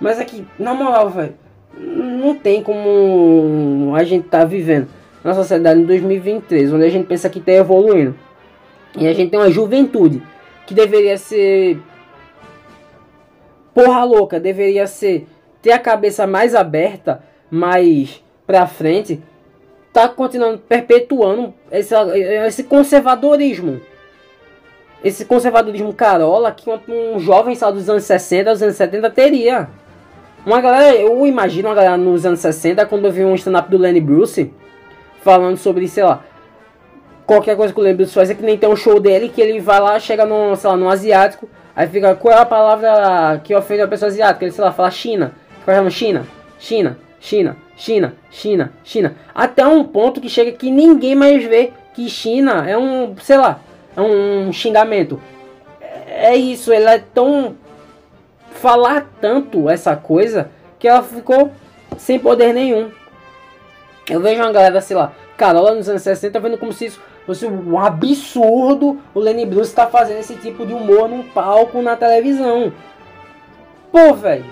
Mas aqui, na moral, velho, não tem como a gente tá vivendo na sociedade em 2023, onde a gente pensa que está evoluindo. E a gente tem uma juventude que deveria ser porra louca, deveria ser ter a cabeça mais aberta, mais pra frente, tá continuando perpetuando esse, esse conservadorismo. Esse conservadorismo carola que um, um jovem saiu dos anos 60, dos anos 70 teria. Uma galera, eu imagino uma galera nos anos 60, quando eu vi um stand-up do Lenny Bruce falando sobre, sei lá, qualquer coisa que o Lenny Bruce faz, é que nem tem um show dele que ele vai lá, chega no, sei lá, no asiático, aí fica, qual é a palavra que ofende a pessoa asiática? Ele, sei lá, fala China. Fica China, China, China, China, China, China. Até um ponto que chega que ninguém mais vê que China é um, sei lá, é um xingamento. É isso, ele é tão falar tanto essa coisa que ela ficou sem poder nenhum. Eu vejo uma galera, sei lá, Carola nos anos 60 vendo como se isso fosse um absurdo o Lenny Bruce estar tá fazendo esse tipo de humor num palco na televisão. Pô, velho.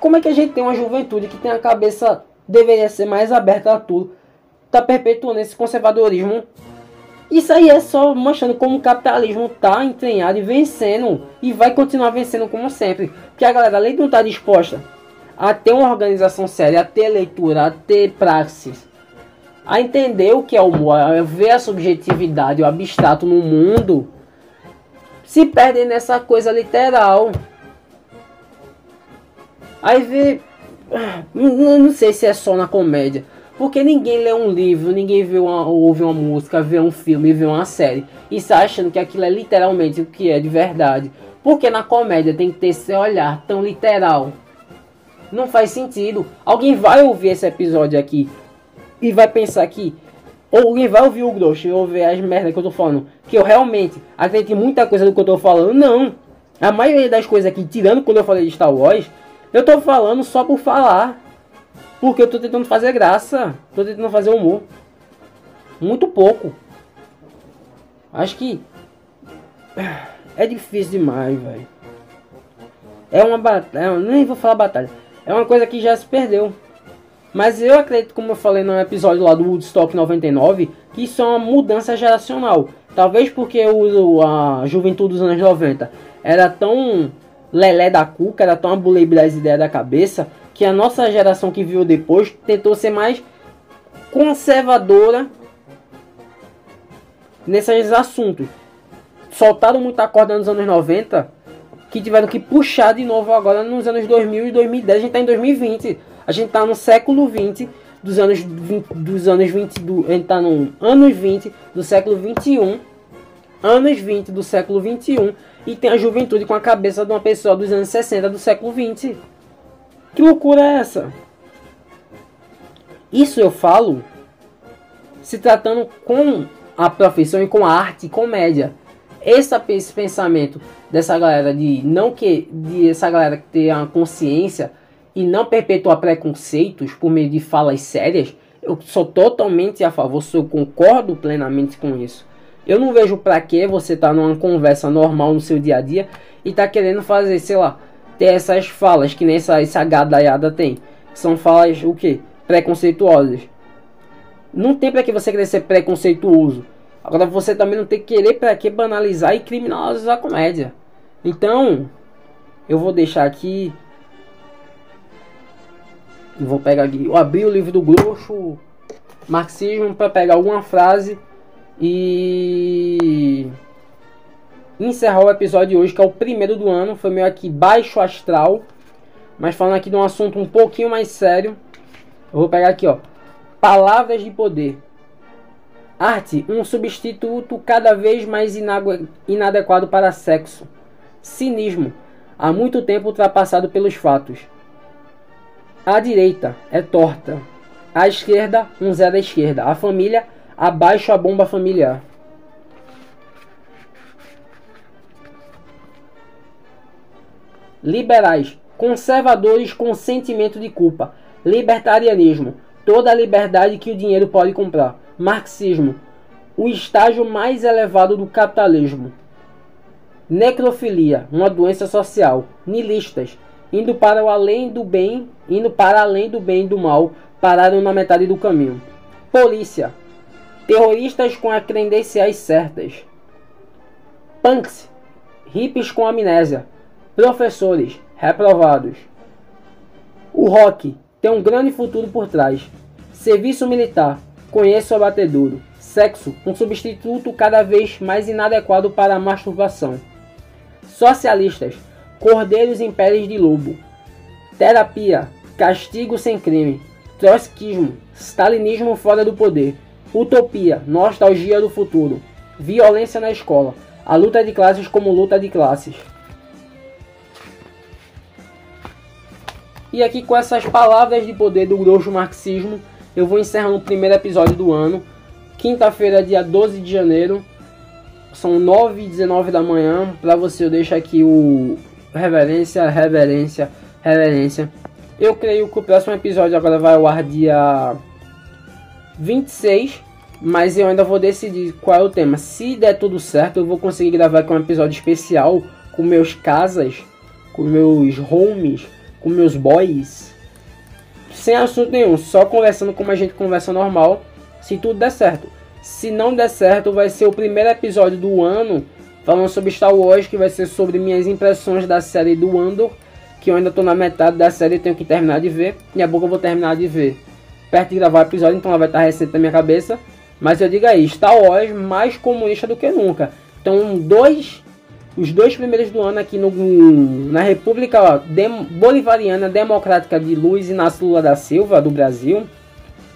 Como é que a gente tem uma juventude que tem a cabeça deveria ser mais aberta a tudo, tá perpetuando esse conservadorismo isso aí é só mostrando como o capitalismo tá entranhado e vencendo. E vai continuar vencendo como sempre. Porque a galera, além de não estar tá disposta a ter uma organização séria, a ter leitura, a ter praxis, a entender o que é o humor, a ver a subjetividade, o abstrato no mundo, se perdem nessa coisa literal. Aí vê. Não sei se é só na comédia. Porque ninguém lê um livro, ninguém vê uma, ouve uma música, vê um filme, vê uma série e está achando que aquilo é literalmente o que é de verdade. Porque na comédia tem que ter esse olhar tão literal. Não faz sentido. Alguém vai ouvir esse episódio aqui e vai pensar que. Ou alguém vai ouvir o grosso e ouvir as merdas que eu tô falando. Que eu realmente acredito em muita coisa do que eu tô falando. Não. A maioria das coisas aqui, tirando quando eu falei de Star Wars, eu tô falando só por falar. Porque eu tô tentando fazer graça. Tô tentando fazer humor. Muito pouco. Acho que. É difícil demais, velho. É uma batalha. Nem vou falar batalha. É uma coisa que já se perdeu. Mas eu acredito, como eu falei no episódio lá do Woodstock 99, que isso é uma mudança geracional. Talvez porque o, a juventude dos anos 90 era tão lelé da cuca, era tão abuleibra das ideias da cabeça, que a nossa geração que viu depois tentou ser mais conservadora nesses assuntos. Soltaram muita corda nos anos 90 que tiveram que puxar de novo agora nos anos 2000 e 2010. A gente está em 2020. A gente está no século 20 dos anos 20, dos anos 20 do, a gente está no anos 20 do século 21. Anos 20 do século 21 e tem a juventude com a cabeça de uma pessoa dos anos 60 do século 20. Que loucura é essa? Isso eu falo se tratando com a profissão e com a arte e comédia. Esse pensamento dessa galera de não que de essa galera ter a consciência e não perpetuar preconceitos por meio de falas sérias, eu sou totalmente a favor, eu concordo plenamente com isso. Eu não vejo para que você tá numa conversa normal no seu dia a dia e tá querendo fazer, sei lá, ter essas falas que nem essa, essa gadaiada tem. São falas o que? Preconceituosas. Não tem para que você querer ser preconceituoso. Agora você também não tem que querer para que banalizar e criminalizar a comédia. Então, eu vou deixar aqui. Vou pegar aqui. Eu abri o livro do Groucho Marxismo para pegar alguma frase e encerrar o episódio de hoje, que é o primeiro do ano. Foi meio aqui baixo astral. Mas falando aqui de um assunto um pouquinho mais sério. Eu vou pegar aqui, ó. Palavras de poder. Arte, um substituto cada vez mais inadequado para sexo. Cinismo, há muito tempo ultrapassado pelos fatos. A direita é torta. A esquerda, um zero à esquerda. A família, abaixo a bomba familiar. liberais, conservadores com sentimento de culpa, libertarianismo, toda a liberdade que o dinheiro pode comprar, marxismo, o estágio mais elevado do capitalismo, necrofilia, uma doença social, nilistas, indo para o além do bem, indo para além do bem e do mal, pararam na metade do caminho. Polícia. Terroristas com as credenciais certas. Punks. Hippies com amnésia. Professores reprovados. O rock tem um grande futuro por trás. Serviço militar. Conheço o abatedouro. Sexo, um substituto cada vez mais inadequado para a masturbação. Socialistas, cordeiros em peles de lobo. Terapia, castigo sem crime. Trotskismo, stalinismo fora do poder. Utopia, nostalgia do futuro. Violência na escola. A luta de classes como luta de classes. E aqui com essas palavras de poder do grosso marxismo, eu vou encerrando o primeiro episódio do ano. Quinta-feira, dia 12 de janeiro. São 9 e 19 da manhã. Para você eu deixo aqui o reverência, reverência, reverência. Eu creio que o próximo episódio agora vai ao ar dia 26. Mas eu ainda vou decidir qual é o tema. Se der tudo certo, eu vou conseguir gravar aqui um episódio especial com meus casas, com meus homes, com meus boys. Sem assunto nenhum, só conversando como a gente conversa normal se tudo der certo. Se não der certo, vai ser o primeiro episódio do ano falando sobre Star Wars, que vai ser sobre minhas impressões da série do Andor, que eu ainda tô na metade da série e tenho que terminar de ver. E a boca eu vou terminar de ver perto de gravar o episódio, então ela vai estar recente na minha cabeça. Mas eu digo aí, Star Wars mais comunista do que nunca. Então, dois, os dois primeiros do ano aqui no, na República ó, Dem Bolivariana Democrática de Luiz Inácio Lula da Silva, do Brasil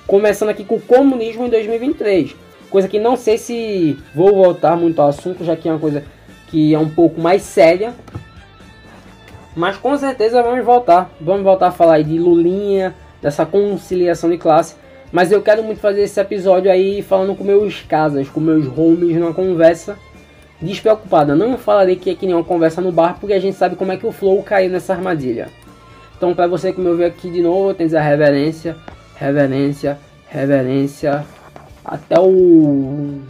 Começando aqui com o comunismo em 2023. Coisa que não sei se vou voltar muito ao assunto, já que é uma coisa que é um pouco mais séria. Mas com certeza vamos voltar. Vamos voltar a falar de Lulinha, dessa conciliação de classe. Mas eu quero muito fazer esse episódio aí falando com meus casas, com meus homies numa conversa despreocupada. Não falarei que é que nem uma conversa no bar, porque a gente sabe como é que o flow caiu nessa armadilha. Então, para você que me ouviu aqui de novo, tenho a reverência reverência, reverência. Até o